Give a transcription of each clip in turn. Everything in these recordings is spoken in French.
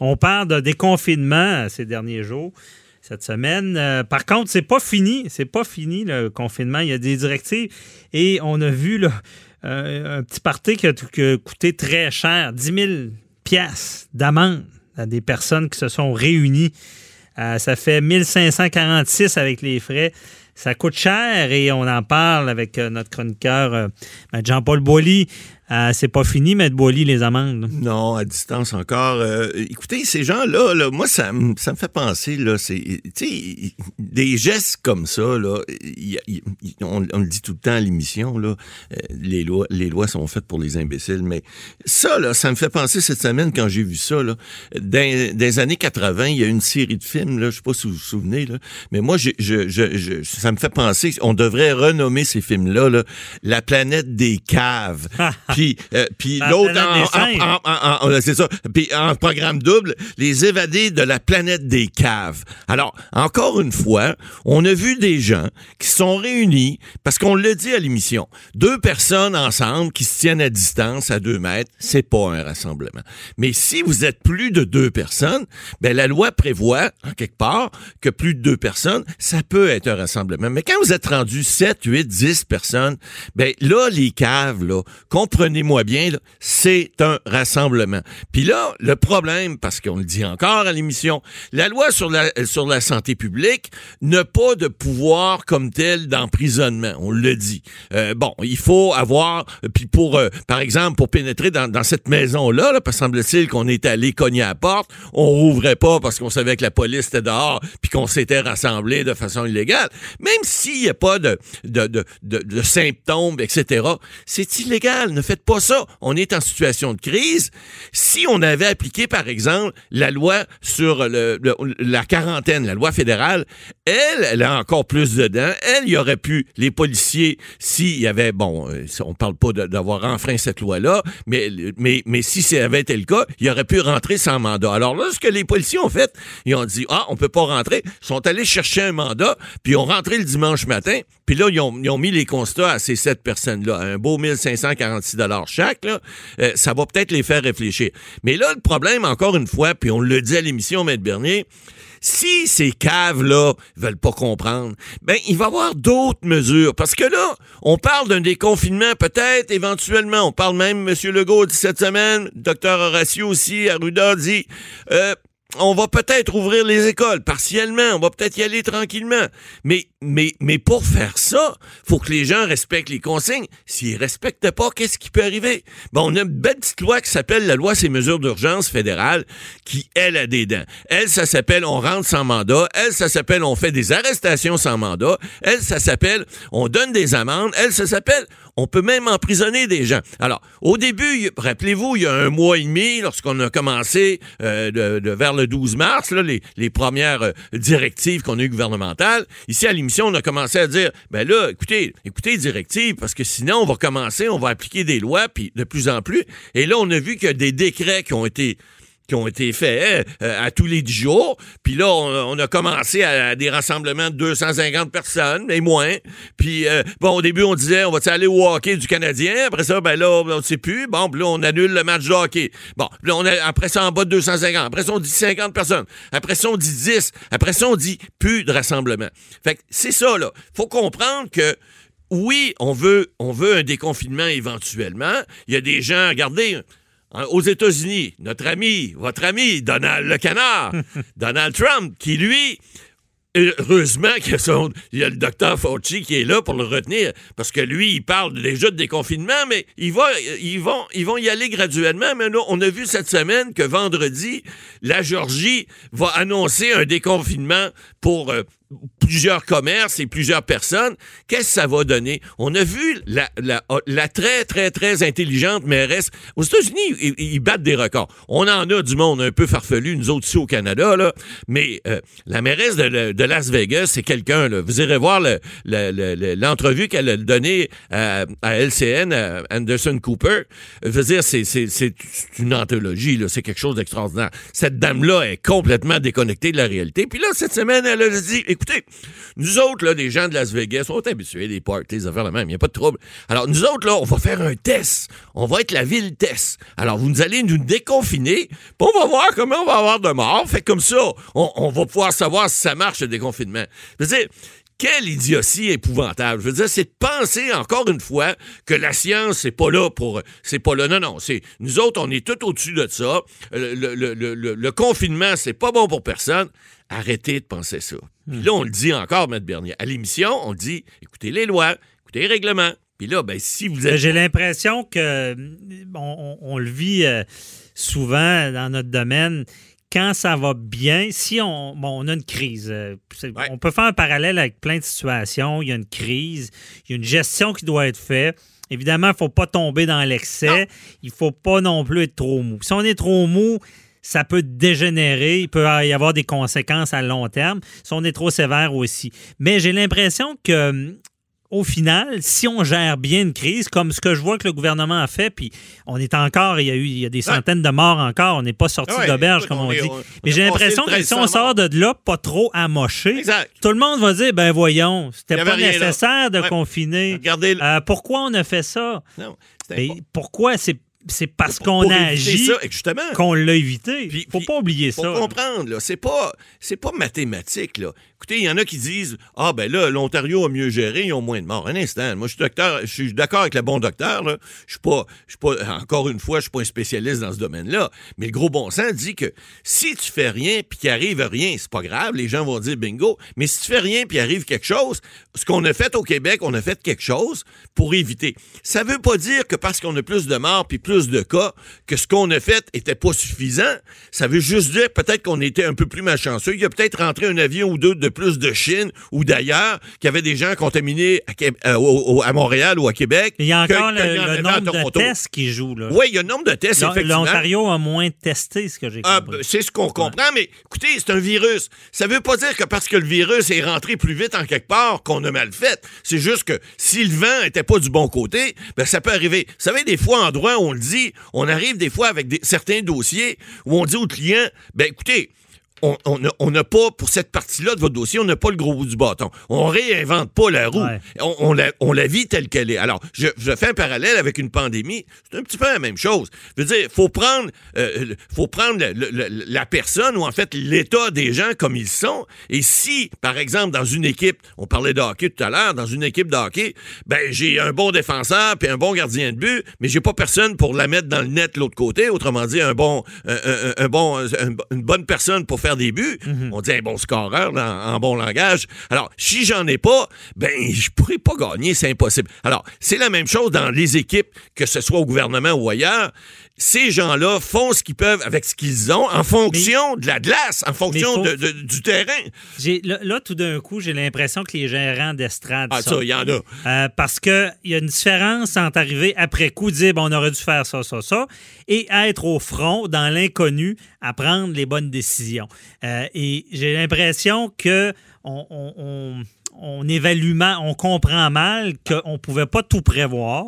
on parle de déconfinement ces derniers jours cette semaine. par contre, c'est pas fini. C'est pas fini le confinement. Il y a des directives et on a vu là, un petit parti qui a, coûté très cher, 10 000 pièces d'amende à des personnes qui se sont réunies. ça fait 1546 avec les frais. Ça coûte cher et on en parle avec euh, notre chroniqueur euh, Jean-Paul Boilly. Euh, c'est pas fini, M. Boilly, les amendes. Non, à distance encore. écoutez, ces gens-là, là, moi, ça, ça me fait penser, là, c'est, des gestes comme ça, là, on, le dit tout le temps à l'émission, là, les lois, les lois sont faites pour les imbéciles, mais ça, là, ça me fait penser cette semaine quand j'ai vu ça, là, dans, des années 80, il y a une série de films, là, je sais pas si vous vous souvenez, là, mais moi, je, je, je, ça me fait penser, on devrait renommer ces films-là, La planète des caves. puis euh, puis l'autre, en, c'est ça, puis en programme double, Les évadés de la planète des caves. Alors, encore une fois, on a vu des gens qui sont réunis, parce qu'on le dit à l'émission, deux personnes ensemble qui se tiennent à distance, à deux mètres, c'est pas un rassemblement. Mais si vous êtes plus de deux personnes, ben la loi prévoit, en quelque part, que plus de deux personnes, ça peut être un rassemblement. Mais quand vous êtes rendu 7, 8, 10 personnes, ben là, les caves, là, comprenez-moi bien, c'est un rassemblement. Puis là, le problème, parce qu'on le dit encore à l'émission, la loi sur la, sur la santé publique n'a pas de pouvoir comme tel d'emprisonnement. On le dit. Euh, bon, il faut avoir, puis pour, euh, par exemple, pour pénétrer dans, cette maison-là, là, parce semble-t-il qu'on est allé cogner à la porte, on rouvrait pas parce qu'on savait que la police était dehors, puis qu'on s'était rassemblé de façon illégale même s'il n'y a pas de, de, de, de, symptômes, etc., c'est illégal. Ne faites pas ça. On est en situation de crise. Si on avait appliqué, par exemple, la loi sur la quarantaine, la loi fédérale, elle, elle a encore plus dedans. Elle, il y aurait pu, les policiers, s'il y avait, bon, euh, on parle pas d'avoir enfreint cette loi-là, mais, mais, mais si ça avait été le cas, il aurait pu rentrer sans mandat. Alors là, ce que les policiers ont fait, ils ont dit, ah, on peut pas rentrer. Ils sont allés chercher un mandat, puis on rentré le dimanche matin, puis là, ils ont, mis les constats à ces sept personnes-là, un beau 1546 chaque, euh, ça va peut-être les faire réfléchir. Mais là, le problème, encore une fois, puis on le dit à l'émission, Maître Bernier, si ces caves-là veulent pas comprendre, ben, il va y avoir d'autres mesures. Parce que là, on parle d'un déconfinement, peut-être, éventuellement. On parle même, M. Legault dit cette semaine, Dr. Horacio aussi, Arruda dit, euh, on va peut-être ouvrir les écoles partiellement, on va peut-être y aller tranquillement. Mais, mais, mais pour faire ça, faut que les gens respectent les consignes. S'ils respectent pas, qu'est-ce qui peut arriver? Bon, on a une belle petite loi qui s'appelle la loi ces mesures d'urgence fédérale qui, elle, a des dents. Elle, ça s'appelle on rentre sans mandat. Elle, ça s'appelle on fait des arrestations sans mandat. Elle, ça s'appelle on donne des amendes. Elle, ça s'appelle on peut même emprisonner des gens. Alors, au début, rappelez-vous, il y a un mois et demi, lorsqu'on a commencé euh, vers le 12 mars, là, les, premières euh, directives qu'on a eues gouvernementales, ici à l'émission, on a commencé à dire, ben là, écoutez, écoutez directives, parce que sinon, on va commencer, on va appliquer des lois, puis de plus en plus. Et là, on a vu qu'il des décrets qui ont été qui ont été faits euh, à tous les dix jours. Puis là, on, a commencé à, des rassemblements de 250 personnes, et moins. Puis, euh, bon, au début, on disait, on va aller au hockey du Canadien? Après ça, ben là, on ne sait plus. Bon, puis là, on annule le match de hockey. Bon, puis là, on a, après ça, en bas de 250. Après ça, on dit 50 personnes. Après ça, on dit 10. Après ça, on dit plus de rassemblement. Fait que c'est ça, là. faut comprendre que oui, on veut, on veut un déconfinement éventuellement. Il y a des gens, regardez, Hein, aux États-Unis, notre ami, votre ami, Donald le canard, Donald Trump, qui lui, heureusement qu'il y a le docteur Fauci qui est là pour le retenir, parce que lui, il parle déjà de déconfinement, mais il va, ils, vont, ils vont y aller graduellement. Mais là, on a vu cette semaine que vendredi, la Georgie va annoncer un déconfinement pour euh, plusieurs commerces et plusieurs personnes, qu'est-ce que ça va donner? On a vu la, la, très, très, très intelligente mairesse. Aux États-Unis, ils, battent des records. On en a du monde un peu farfelu, nous autres ici au Canada, là. Mais euh, la mairesse de, Las Vegas, c'est quelqu'un. Vous irez voir l'entrevue qu'elle a donnée à, LCN, à Anderson Cooper. Je veux dire, c'est une anthologie. C'est quelque chose d'extraordinaire. Cette dame-là est complètement déconnectée de la réalité. Puis là, cette semaine, elle a dit, écoutez, nous autres, là, des gens de Las Vegas, sont habitués des parties, des affaires la même, il n'y a pas de trouble. Alors, nous autres, là, on va faire un test. On va être la ville test. Alors, vous allez nous déconfiner, puis on va voir comment on va avoir de morts. Fait comme ça, on, on va pouvoir savoir si ça marche, le déconfinement. Quelle idiotie épouvantable. Je veux dire, c'est de penser encore une fois que la science, c'est pas là pour. C'est pas là. Non, non. C'est, nous autres, on est tout au-dessus de ça. Le, le, le, le, le confinement, c'est pas bon pour personne. Arrêtez de penser ça. Puis là, on le dit encore, M. Bernier. À l'émission, on dit écoutez les lois, écoutez les règlements. Puis là, ben, si vous êtes. J'ai l'impression que on, on, le vit euh, souvent dans notre domaine quand ça va bien, si on, bon, on a une crise, euh, Ouais. on peut faire un parallèle avec plein de situations. Il y a une crise, il y a une gestion qui doit être faite. Évidemment, il ne faut pas tomber dans l'excès. Il ne faut pas non plus être trop mou. Si on est trop mou, ça peut dégénérer. Il peut y avoir des conséquences à long terme. Si on est trop sévère aussi. Mais j'ai l'impression que au final, si on gère bien une crise, comme ce que je vois que le gouvernement a fait, puis on est encore, il y a eu il y a des centaines de morts encore, on n'est pas sorti ouais, d'auberge, comme on, dit. on Mais j'ai l'impression que si on 1300 sort de là pas trop amoché, Exact. tout le monde va dire, ben voyons, c'était pas là. nécessaire de Ouais. confiner. Euh, pourquoi on a fait ça? non, Ben, pourquoi? C'est c'est parce qu'on a agi qu'on l'a évité. Puis- faut puis- pas oublier Faut ça. comprendre, là, c'est pas, c'est pas mathématique, là. Écoutez, il y en a qui disent, ah, ben là, l'Ontario a mieux géré, ils ont moins de morts. Un instant, moi, je suis docteur, je suis d'accord avec le bon docteur, là. Je suis pas, je suis pas, encore une fois, je suis pas un spécialiste dans ce domaine-là. Mais le gros bon sens dit que si tu fais rien puis qu'il arrive rien, c'est pas grave, les gens vont dire bingo. Mais si tu fais rien puis arrive quelque chose, ce qu'on a fait au Québec, on a fait quelque chose pour éviter. Ça veut pas dire que parce qu'on a plus de morts puis plus de cas, que ce qu'on a fait était pas suffisant. Ça veut juste dire peut-être qu'on était un peu plus malchanceux. Il y a peut-être rentré un avion ou deux de plus de Chine ou d'ailleurs, qu'il y avait des gens contaminés à, euh, au- au- à Montréal ou à Québec. Il y a encore le, le nombre de tests qui jouent. là. Oui, il y a un nombre de tests, L'On- effectivement. L'Ontario a moins testé, ce que j'ai Ah, compris. c'est ce qu'on comprend, mais écoutez, c'est un virus. Ça veut pas dire que parce que le virus est rentré plus vite en quelque part qu'on a mal fait. C'est juste que si le vent était pas du bon côté, ben ça peut arriver. Vous savez, des fois en droit, on le on arrive des fois avec certains dossiers où on dit au client, ben écoutez, on- n'a on pas, pour cette partie-là de votre dossier, on n'a pas le gros bout du bâton. On réinvente pas la roue. Ouais. On, on la, on la vit telle qu'elle est. Alors, je, je fais un parallèle avec une pandémie. C'est un petit peu la même chose. Je veux dire, faut prendre, euh, faut prendre le- le- le- la personne ou en fait l'état des gens comme ils sont. Et si, par exemple, dans une équipe, on parlait de hockey tout à l'heure, dans une équipe de hockey, ben j'ai un bon défenseur puis un bon gardien de but, mais j'ai pas personne pour la mettre dans le net de l'autre côté. Autrement dit, un bon, un, un- un bon, un- une bonne personne pour faire des buts. On dit un bon scoreur en, en bon langage. Alors, si j'en ai pas, ben je pourrais pas gagner, c'est impossible. Alors, c'est la même chose dans les équipes, que ce soit au gouvernement ou ailleurs. Ces gens-là font ce qu'ils peuvent avec ce qu'ils ont en fonction de la glace, en fonction faut- de- de- du terrain. Là, là, tout d'un coup, j'ai l'impression que les gérants d'estrade Ah, ça, il y en a. Euh, parce qu'il y a une différence entre arriver après coup, dire bon, on aurait dû faire ça, ça, ça, et être au front, dans l'inconnu, à prendre les bonnes décisions. Euh, et j'ai l'impression que on, on- on- on évalue mal, on comprend mal qu'on ne pouvait pas tout prévoir.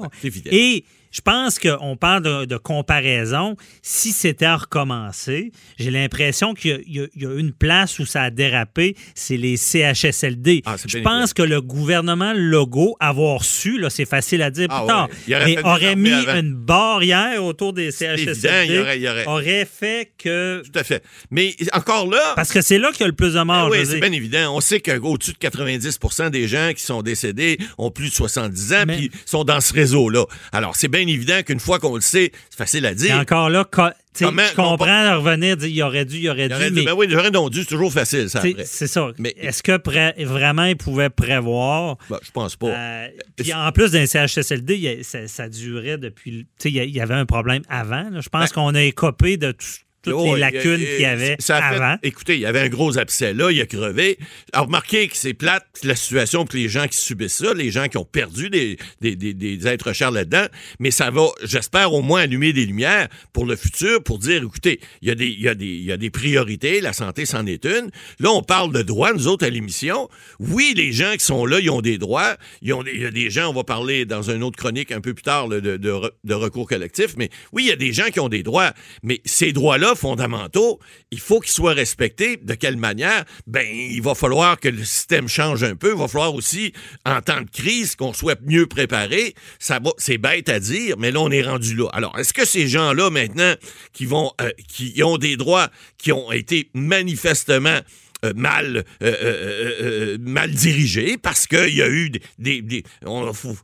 Et je pense qu'on parle de, de comparaison. Si c'était à recommencer, j'ai l'impression qu'il y a- y, une place où ça a dérapé, c'est les CHSLD. Ah, je bien pense que le gouvernement Legault, avoir su, là, c'est facile à dire plus Ah tard, ouais. Il aurait mais aurait mis avant. une barrière autour des évident, CHSLD, il aurait- il aurait- aurait fait que... Tout à fait. Mais encore là, Parce que c'est là qu'il y a le plus de morts. Ah oui, c'est bien évident. On sait qu'au-dessus de 90% des gens qui sont décédés ont plus de 70 ans puis sont dans ce réseau-là. Alors, c'est bien évident qu'une fois qu'on le sait, c'est facile à Et dire. encore là, Comment- je comprends de revenir, dire il aurait dû, il aurait Il dû, aurait dit, mais ben oui, j'aurais donc dû, c'est toujours facile, ça, c'est ça. Mais- Est-ce que pré- vraiment ils pouvaient prévoir? Ben, je pense pas. Euh, puis en plus d'un CHSLD, il y a- ça, ça durait depuis. Tu sais, il y a- il y avait un problème avant. là. Je pense Ben- qu'on a écopé de tout- toutes Oh, les lacunes il- qu'il y avait ça a fait- avant. écoutez, il y avait un gros abcès là, il a crevé. Alors, remarquez que c'est plate la situation pour les gens qui subissent ça, les gens qui ont perdu des, des, des- des êtres chers là-dedans, mais ça va, j'espère, au moins allumer des lumières pour le futur, pour dire, écoutez, il y a des, il y a des, il y a des priorités, la santé, c'en est une. Là, on parle de droits, nous autres, à l'émission. Oui, les gens qui sont là, ils ont des droits. Ils ont des- il y a des gens, on va parler dans une autre chronique un peu plus tard là, de, de de recours collectif, mais oui, il y a des gens qui ont des droits, mais ces droits-là, fondamentaux, il faut qu'ils soient respectés. De quelle manière? Ben, il va falloir que le système change un peu. Il va falloir aussi, en temps de crise, qu'on soit mieux préparé. C'est bête à dire, mais là, on est rendu là. Alors, est-ce que ces gens-là, maintenant, qui euh, qui ont des droits qui ont été manifestement euh, mal, euh, euh, mal dirigé parce qu'il y a eu des. des,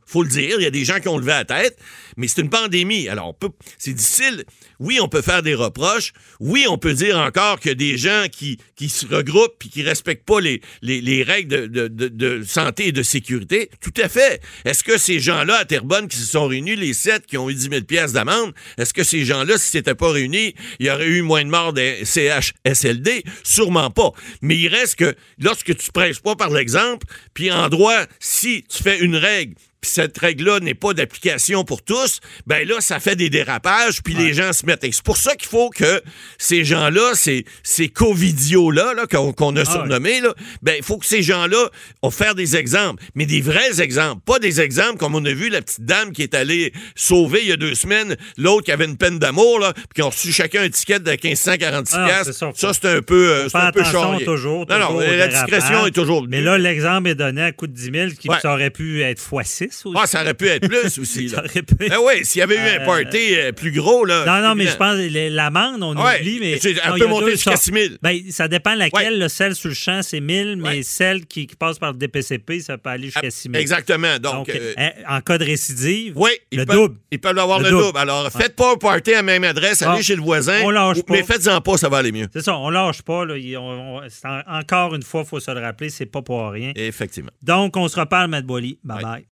faut, le dire, il y a des gens qui ont levé la tête, mais c'est une pandémie. Alors, c'est difficile. Oui, on peut faire des reproches. Oui, on peut dire encore que des gens qui, se regroupent et qui respectent pas les, les, les règles de, santé et de sécurité. Tout à fait. Est-ce que ces gens-là à Terrebonne qui se sont réunis, les sept qui ont eu 10 000 pièces d'amende, est-ce que ces gens-là, s'ils s'étaient pas réunis, il y aurait eu moins de morts des CHSLD? Sûrement pas. Mais il reste que lorsque tu prêches pas par l'exemple, puis en droit, si tu fais une règle cette règle-là n'est pas d'application pour tous, ben là, ça fait des dérapages, puis les gens se mettent. C'est pour ça qu'il faut que ces gens-là, ces, ces Covidios-là, là, qu'on a ah surnommés, là, ben, il faut que ces gens-là faire des exemples, mais des vrais exemples, pas des exemples comme on a vu la petite dame qui est allée sauver il y a deux semaines, l'autre qui avait une peine d'amour, là, puis qui ont reçu chacun un ticket de 1546 ah, Ça, c'est un peu, euh, c'est un peu toujours, Non, non, la discrétion est toujours. Mais là, l'exemple est donné à coup de 10 000, qui aurait pu être x6 ah, ça aurait pu être plus aussi. ça aurait pu Ben oui, s'il y avait eu un euh, party euh, plus gros, là. Non, non, mais je pense l'amende, on oublie, mais. Un peu monté jusqu'à 6 000. Ben, ça dépend laquelle. celle sur le champ, c'est 1000, mais celle qui, passe par le DPCP, ça peut aller jusqu'à 6 000. Exactement. Donc, euh, en cas de récidive, oui, le double. Ils peuvent avoir le, double. Alors, faites pas un party à la même adresse, allez ah, chez le voisin. On lâche pas. Mais faites-en pas, ça va aller mieux. C'est ça, on lâche pas. Là. encore une fois, il faut se le rappeler, c'est pas pour rien. Effectivement. Donc, on se reparle, Matt Boily. Bye bye.